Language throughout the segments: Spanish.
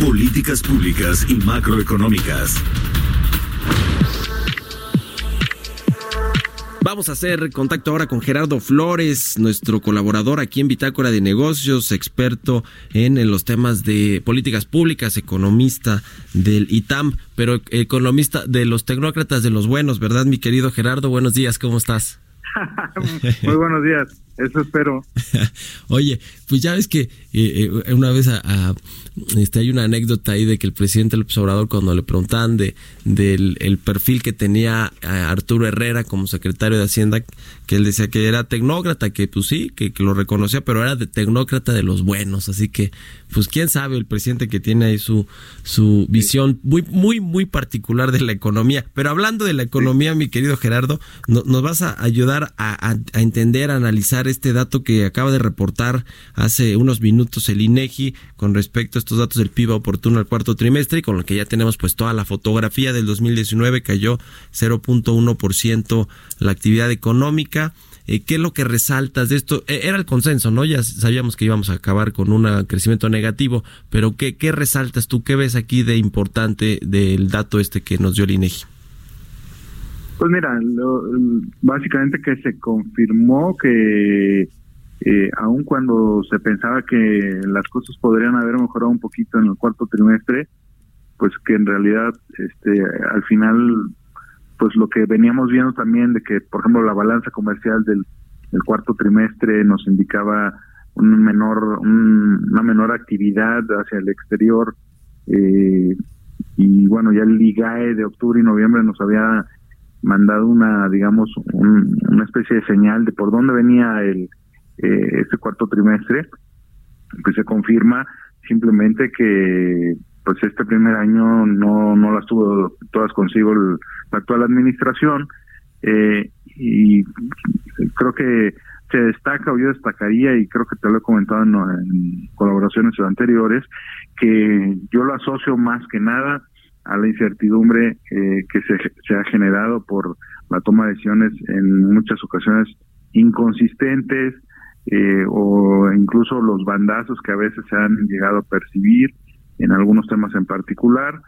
Políticas públicas y macroeconómicas. Vamos a hacer contacto ahora con Gerardo Flores, nuestro colaborador aquí en Bitácora de Negocios, experto en, en los temas de políticas públicas, economista del ITAM, pero economista de los tecnócratas de los buenos, ¿verdad, mi querido Gerardo? Buenos días, ¿cómo estás? Muy buenos días, eso espero. Oye, pues ya ves que eh, eh, una vez a, a, este, hay una anécdota ahí de que el presidente López Obrador cuando le preguntaban de del el perfil que tenía Arturo Herrera como secretario de Hacienda, que él decía que era tecnócrata, que pues sí, que, que lo reconocía, pero era de tecnócrata de los buenos, así que pues quién sabe el presidente que tiene ahí su su visión muy muy muy particular de la economía. Pero hablando de la economía, mi querido Gerardo, no, nos vas a ayudar a, a, a entender, a analizar este dato que acaba de reportar hace unos minutos el INEGI con respecto a estos datos del PIB oportuno al cuarto trimestre y con lo que ya tenemos pues toda la fotografía del 2019 cayó 0.1% la actividad económica. Eh, ¿Qué es lo que resaltas de esto? Eh, era el consenso, ¿no? Ya sabíamos que íbamos a acabar con un crecimiento negativo, pero ¿qué, ¿qué resaltas tú? ¿Qué ves aquí de importante del dato este que nos dio el INEGI? Pues mira, lo, básicamente que se confirmó que eh, aun cuando se pensaba que las cosas podrían haber mejorado un poquito en el cuarto trimestre, pues que en realidad este al final pues lo que veníamos viendo también de que por ejemplo la balanza comercial del, cuarto trimestre nos indicaba un menor un, una menor actividad hacia el exterior eh, y bueno ya el IGAE de octubre y noviembre nos había mandado una digamos un, una especie de señal de por dónde venía el eh, este cuarto trimestre pues se confirma simplemente que pues este primer año no no las tuvo todas consigo el, la actual administración eh, y creo que se destaca o yo destacaría y creo que te lo he comentado en, colaboraciones anteriores que yo lo asocio más que nada a la incertidumbre eh, que se, se ha generado por la toma de decisiones en muchas ocasiones inconsistentes eh, o incluso los bandazos que a veces se han llegado a percibir en algunos temas en particular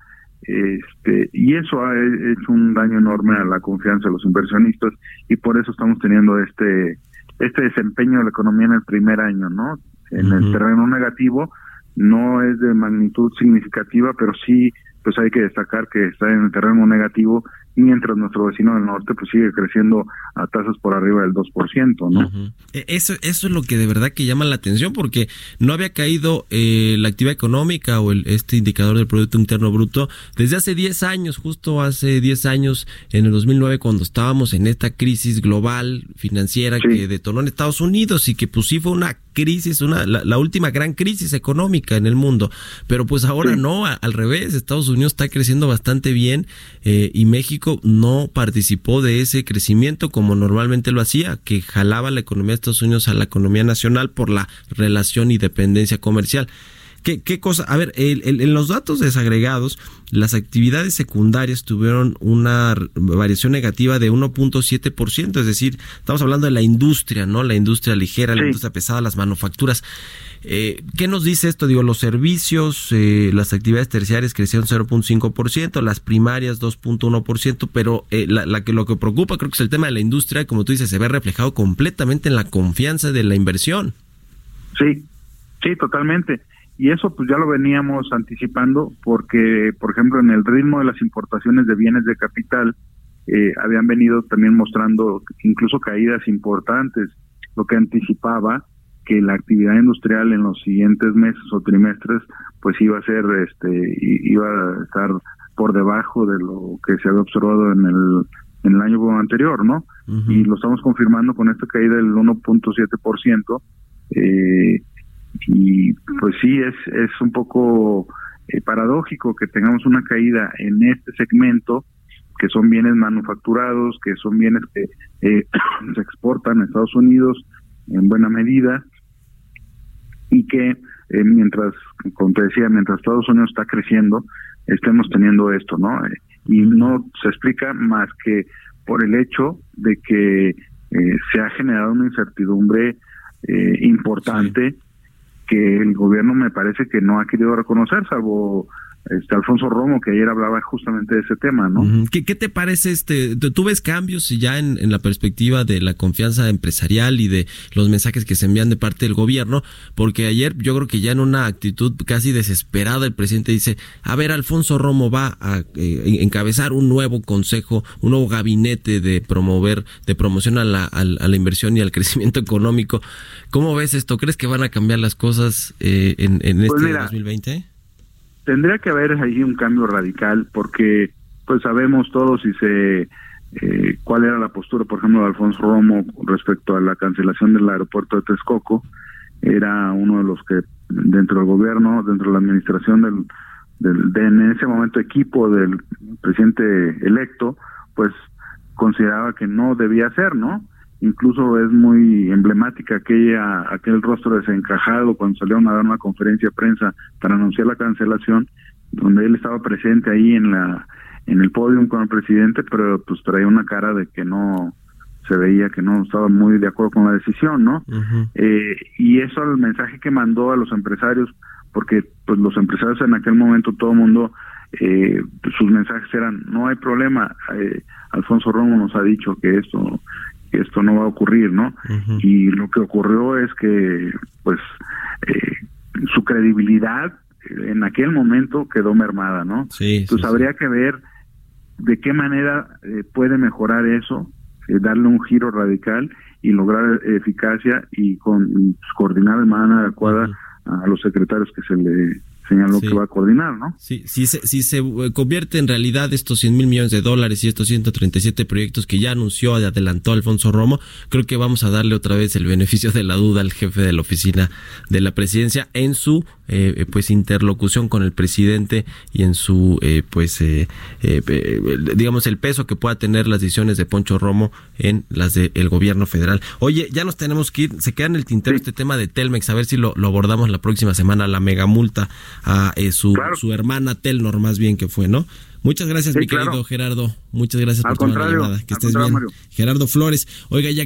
este y eso ha hecho un daño enorme a la confianza de los inversionistas y por eso estamos teniendo este este desempeño de la economía en el primer año no en uh -huh. el terreno negativo no es de magnitud significativa pero sí pues hay que destacar que está en el terreno negativo mientras nuestro vecino del norte pues sigue creciendo a tasas por arriba del 2%, ¿no? Uh -huh. Eso eso es lo que de verdad que llama la atención porque no había caído eh, la actividad económica o el, este indicador del producto interno bruto desde hace 10 años, justo hace 10 años en el 2009 cuando estábamos en esta crisis global financiera sí. que detonó en Estados Unidos y que pues sí fue una crisis, una la, la última gran crisis económica en el mundo, pero pues ahora sí. no, al revés, Estados Unidos está creciendo bastante bien eh, y México no participó de ese crecimiento como normalmente lo hacía, que jalaba la economía de Estados Unidos a la economía nacional por la relación y dependencia comercial. ¿Qué, qué cosa? A ver, el, el, en los datos desagregados, las actividades secundarias tuvieron una variación negativa de 1.7%, es decir, estamos hablando de la industria, ¿no? La industria ligera, sí. la industria pesada, las manufacturas. Eh, ¿Qué nos dice esto? Digo, los servicios, eh, las actividades terciarias crecieron 0.5%, las primarias 2.1%, pero eh, la, la, que lo que preocupa creo que es el tema de la industria, como tú dices, se ve reflejado completamente en la confianza de la inversión. Sí, sí, totalmente. Y eso pues ya lo veníamos anticipando porque, por ejemplo, en el ritmo de las importaciones de bienes de capital, eh, habían venido también mostrando incluso caídas importantes, lo que anticipaba que la actividad industrial en los siguientes meses o trimestres pues iba a ser este iba a estar por debajo de lo que se había observado en el en el año anterior, ¿no? Uh -huh. Y lo estamos confirmando con esta caída del 1.7%, eh, y pues sí, es, es un poco eh, paradójico que tengamos una caída en este segmento, que son bienes manufacturados, que son bienes que eh, se exportan a Estados Unidos en buena medida, y que eh, mientras, como te decía, mientras Estados Unidos está creciendo, estemos teniendo esto, ¿no? y no se explica más que por el hecho de que se ha generado una incertidumbre importante que el gobierno me parece que no ha querido reconocer, salvo este Alfonso Romo, que ayer hablaba justamente de ese tema, ¿no? ¿Qué, qué te parece este? ¿Tú ves cambios ya en, en, la perspectiva de la confianza empresarial y de los mensajes que se envían de parte del gobierno? Porque ayer yo creo que ya en una actitud casi desesperada el presidente dice, a ver, Alfonso Romo va a eh, encabezar un nuevo consejo, un nuevo gabinete de promover, de promoción a la, a, la inversión y al crecimiento económico. ¿Cómo ves esto? ¿Crees que van a cambiar las cosas eh, en, en pues este 2020? Tendría que haber ahí un cambio radical porque pues sabemos todos si se eh, cuál era la postura por ejemplo de Alfonso Romo respecto a la cancelación del aeropuerto de Texcoco. Era uno de los que dentro del gobierno dentro de la administración del, del de, en ese momento equipo del presidente electo pues consideraba que no debía ser no incluso es muy emblemática aquella aquel rostro desencajado cuando salieron a dar una conferencia de prensa para anunciar la cancelación donde él estaba presente ahí en la en el podio con el presidente pero pues traía una cara de que no se veía que no estaba muy de acuerdo con la decisión no eh, y eso el mensaje que mandó a los empresarios porque pues los empresarios en aquel momento todo el mundo eh, sus mensajes eran no hay problema eh, Alfonso Romo nos ha dicho que esto esto no va a ocurrir, ¿no? Y lo que ocurrió es que, pues, eh, su credibilidad en aquel momento quedó mermada, ¿no? Sí, Entonces habría que ver de qué manera eh, puede mejorar eso, eh, darle un giro radical y lograr eficacia y con pues, coordinar de manera adecuada a los secretarios que se le señaló que va a coordinar, ¿no? Sí, si se, si se eh, convierte en realidad estos 100 mil millones de dólares y estos 137 proyectos que ya anunció y adelantó Alfonso Romo, creo que vamos a darle otra vez el beneficio de la duda al jefe de la oficina de la presidencia en su eh, pues interlocución con el presidente y en su eh, pues eh, digamos el peso que pueda tener las decisiones de Poncho Romo en las del gobierno federal. Oye, ya nos tenemos que ir, se queda en el tintero este tema de Telmex, a ver si lo, lo abordamos la próxima semana, la mega multa a eh, su, su hermana Telnor más bien que fue, ¿no? Muchas gracias, mi querido Gerardo. Muchas gracias por tomar la llamada. Que estés bien. Gerardo Flores. Oiga, ya.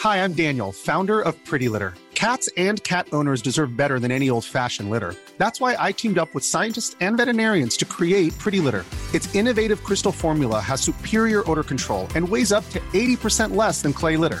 Hi, I'm Daniel, founder of Pretty Litter. Cats and cat owners deserve better than any old-fashioned litter. That's why I teamed up with scientists and veterinarians to create Pretty Litter. Its innovative crystal formula has superior odor control and weighs up to 80% less than clay litter.